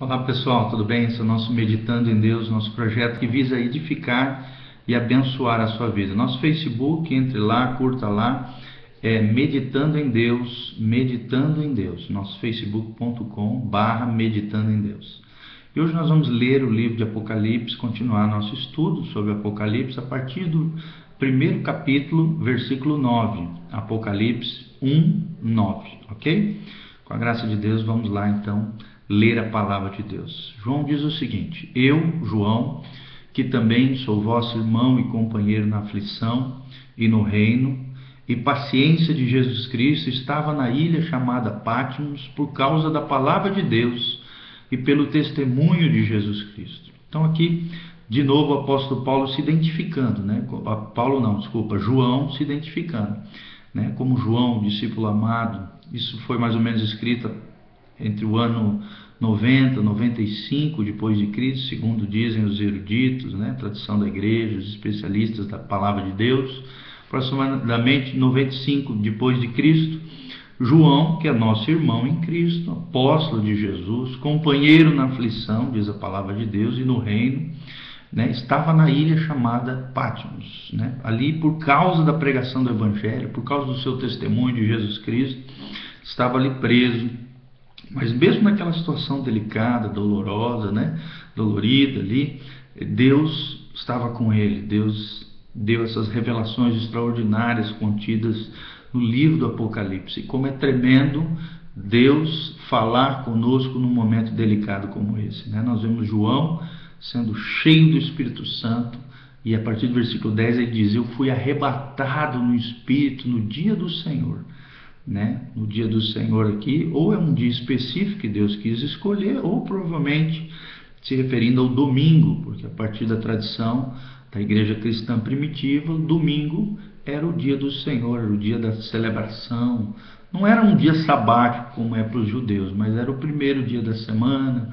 Olá pessoal, tudo bem? Esse é o nosso Meditando em Deus, nosso projeto que visa edificar e abençoar a sua vida. Nosso Facebook, entre lá, curta lá, é Meditando em Deus, Meditando em Deus, nosso facebook.com barra Meditando em Deus. E hoje nós vamos ler o livro de Apocalipse, continuar nosso estudo sobre Apocalipse a partir do primeiro capítulo, versículo 9, Apocalipse 1, 9, ok? Com a graça de Deus, vamos lá então ler a palavra de Deus. João diz o seguinte: Eu, João, que também sou vosso irmão e companheiro na aflição e no reino e paciência de Jesus Cristo, estava na ilha chamada Patmos por causa da palavra de Deus e pelo testemunho de Jesus Cristo. Então aqui de novo o apóstolo Paulo se identificando, né? Paulo não, desculpa, João se identificando, né? Como João, discípulo amado. Isso foi mais ou menos escrito entre o ano 90, 95 depois de Cristo, segundo dizem os eruditos, né, tradição da igreja, os especialistas da palavra de Deus, aproximadamente 95 depois de Cristo, João, que é nosso irmão em Cristo, apóstolo de Jesus, companheiro na aflição, diz a palavra de Deus, e no reino, né, estava na ilha chamada Patmos, né, ali por causa da pregação do Evangelho, por causa do seu testemunho de Jesus Cristo, estava ali preso mas mesmo naquela situação delicada, dolorosa, né, dolorida ali, Deus estava com ele. Deus deu essas revelações extraordinárias contidas no livro do Apocalipse. E como é tremendo Deus falar conosco num momento delicado como esse. Né? Nós vemos João sendo cheio do Espírito Santo, e a partir do versículo 10 ele diz: Eu fui arrebatado no Espírito no dia do Senhor né, no dia do Senhor aqui, ou é um dia específico que Deus quis escolher, ou provavelmente se referindo ao domingo, porque a partir da tradição da igreja cristã primitiva, domingo era o dia do Senhor, era o dia da celebração. Não era um dia sabático como é para os judeus, mas era o primeiro dia da semana,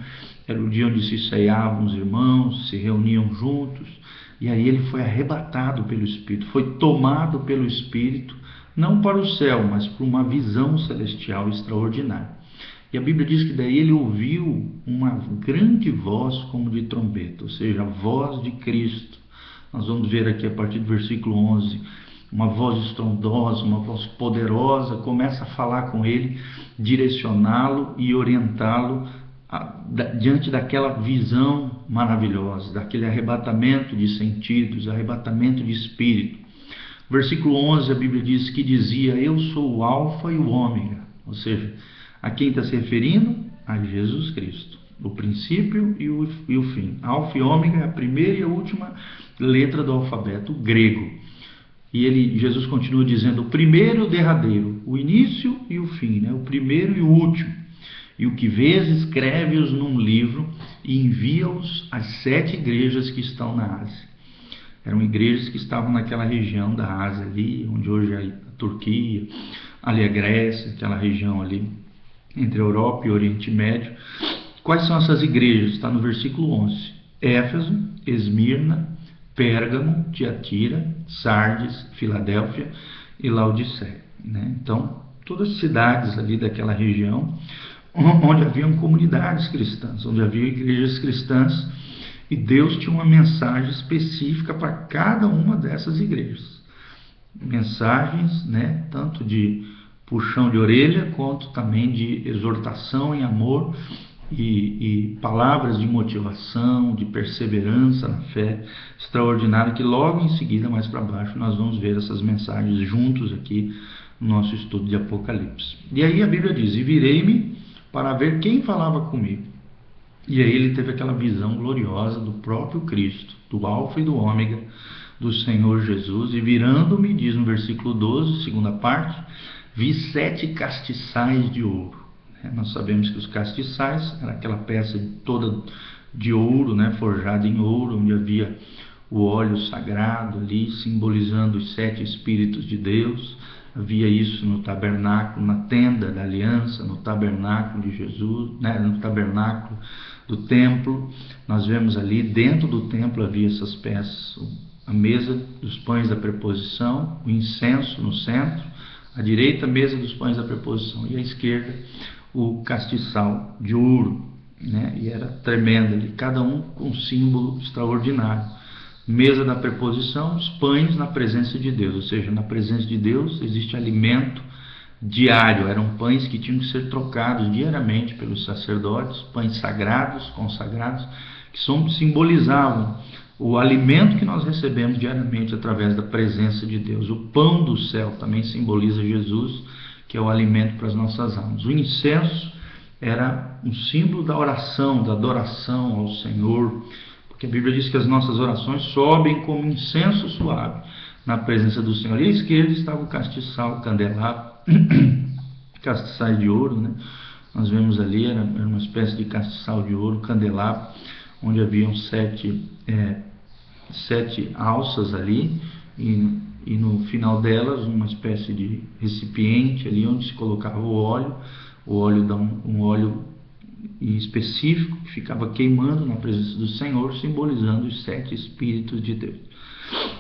era o dia onde se ceiavam os irmãos, se reuniam juntos. E aí ele foi arrebatado pelo Espírito, foi tomado pelo Espírito não para o céu, mas para uma visão celestial extraordinária. E a Bíblia diz que daí ele ouviu uma grande voz como de trombeta, ou seja, a voz de Cristo. Nós vamos ver aqui a partir do versículo 11, uma voz estrondosa, uma voz poderosa, começa a falar com ele, direcioná-lo e orientá-lo diante daquela visão maravilhosa, daquele arrebatamento de sentidos, arrebatamento de espírito. Versículo 11, a Bíblia diz que dizia: Eu sou o Alfa e o Ômega. Ou seja, a quem está se referindo? A Jesus Cristo. O princípio e o, e o fim. Alfa e Ômega é a primeira e a última letra do alfabeto grego. E ele, Jesus continua dizendo: o primeiro e o derradeiro, o início e o fim, né? o primeiro e o último. E o que vês, escreve-os num livro e envia-os às sete igrejas que estão na Ásia. Eram igrejas que estavam naquela região da Ásia ali, onde hoje é a Turquia, ali a Grécia, aquela região ali entre a Europa e o Oriente Médio. Quais são essas igrejas? Está no versículo 11. Éfeso, Esmirna, Pérgamo, Tiatira, Sardes, Filadélfia e Laodiceia. Né? Então, todas as cidades ali daquela região onde haviam comunidades cristãs, onde havia igrejas cristãs e Deus tinha uma mensagem específica para cada uma dessas igrejas. Mensagens, né, tanto de puxão de orelha, quanto também de exortação em amor e, e, palavras de motivação, de perseverança na fé extraordinária, que logo em seguida, mais para baixo, nós vamos ver essas mensagens juntos aqui no nosso estudo de Apocalipse. E aí a Bíblia diz: E virei-me para ver quem falava comigo. E aí ele teve aquela visão gloriosa do próprio Cristo, do Alfa e do Ômega, do Senhor Jesus. E virando-me, diz no versículo 12, segunda parte, vi sete castiçais de ouro. É, nós sabemos que os castiçais era aquela peça toda de ouro, né, forjada em ouro, onde havia o óleo sagrado ali, simbolizando os sete Espíritos de Deus. Havia isso no tabernáculo, na tenda da aliança, no tabernáculo de Jesus, né, no tabernáculo do templo. Nós vemos ali dentro do templo havia essas peças, a mesa dos pães da preposição, o incenso no centro, à direita a mesa dos pães da preposição e à esquerda o castiçal de ouro. né? E era tremenda ali, cada um com um símbolo extraordinário. Mesa da preposição, os pães na presença de Deus, ou seja, na presença de Deus existe alimento diário, eram pães que tinham que ser trocados diariamente pelos sacerdotes, pães sagrados, consagrados, que simbolizavam o alimento que nós recebemos diariamente através da presença de Deus. O pão do céu também simboliza Jesus, que é o alimento para as nossas almas. O incenso era um símbolo da oração, da adoração ao Senhor, porque a Bíblia diz que as nossas orações sobem como incenso suave na presença do Senhor. E à esquerda estava o castiçal, o candelabro, castiçais de ouro, né? Nós vemos ali, era, uma espécie de castiçal de ouro, candelabro, onde haviam sete, é, sete alças ali, e, e no final delas uma espécie de recipiente ali onde se colocava o óleo o óleo um, um óleo específico que ficava queimando na presença do Senhor, simbolizando os sete Espíritos de Deus.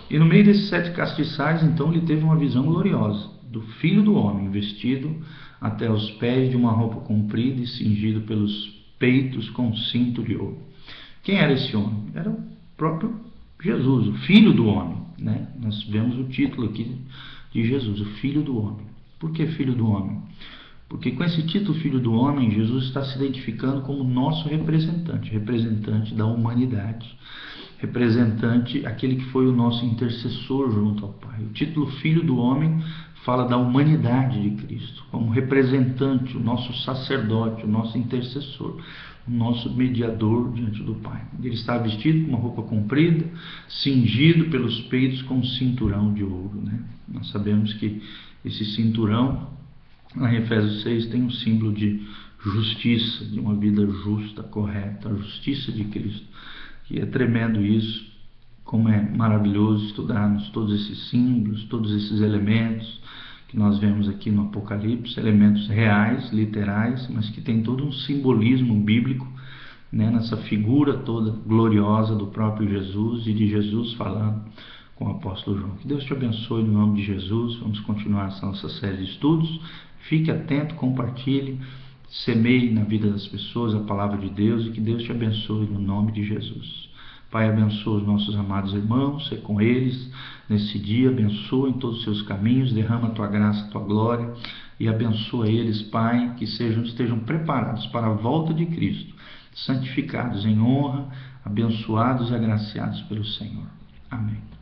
E no meio desses sete castiçais, então, ele teve uma visão gloriosa do Filho do Homem, vestido até os pés de uma roupa comprida e cingido pelos peitos com cinto de ouro. Quem era esse homem? Era o próprio Jesus, o Filho do Homem. Né? Nós vemos o título aqui de Jesus, o Filho do Homem. Por que Filho do Homem? Porque com esse título Filho do Homem, Jesus está se identificando como nosso representante, representante da humanidade, representante, aquele que foi o nosso intercessor junto ao Pai. O título Filho do Homem fala da humanidade de Cristo, como representante, o nosso sacerdote, o nosso intercessor, o nosso mediador diante do Pai. Ele está vestido com uma roupa comprida, cingido pelos peitos com um cinturão de ouro. Né? Nós sabemos que esse cinturão Lá em Efésios 6 tem um símbolo de justiça, de uma vida justa, correta, a justiça de Cristo. E é tremendo isso, como é maravilhoso estudarmos todos esses símbolos, todos esses elementos que nós vemos aqui no Apocalipse, elementos reais, literais, mas que tem todo um simbolismo bíblico né, nessa figura toda gloriosa do próprio Jesus e de Jesus falando com o apóstolo João. Que Deus te abençoe no nome de Jesus. Vamos continuar essa nossa série de estudos. Fique atento, compartilhe, semeie na vida das pessoas a palavra de Deus e que Deus te abençoe no nome de Jesus. Pai, abençoa os nossos amados irmãos, ser com eles nesse dia, abençoa em todos os seus caminhos, derrama a tua graça, a tua glória e abençoa eles, Pai, que sejam, estejam preparados para a volta de Cristo, santificados em honra, abençoados e agraciados pelo Senhor. Amém.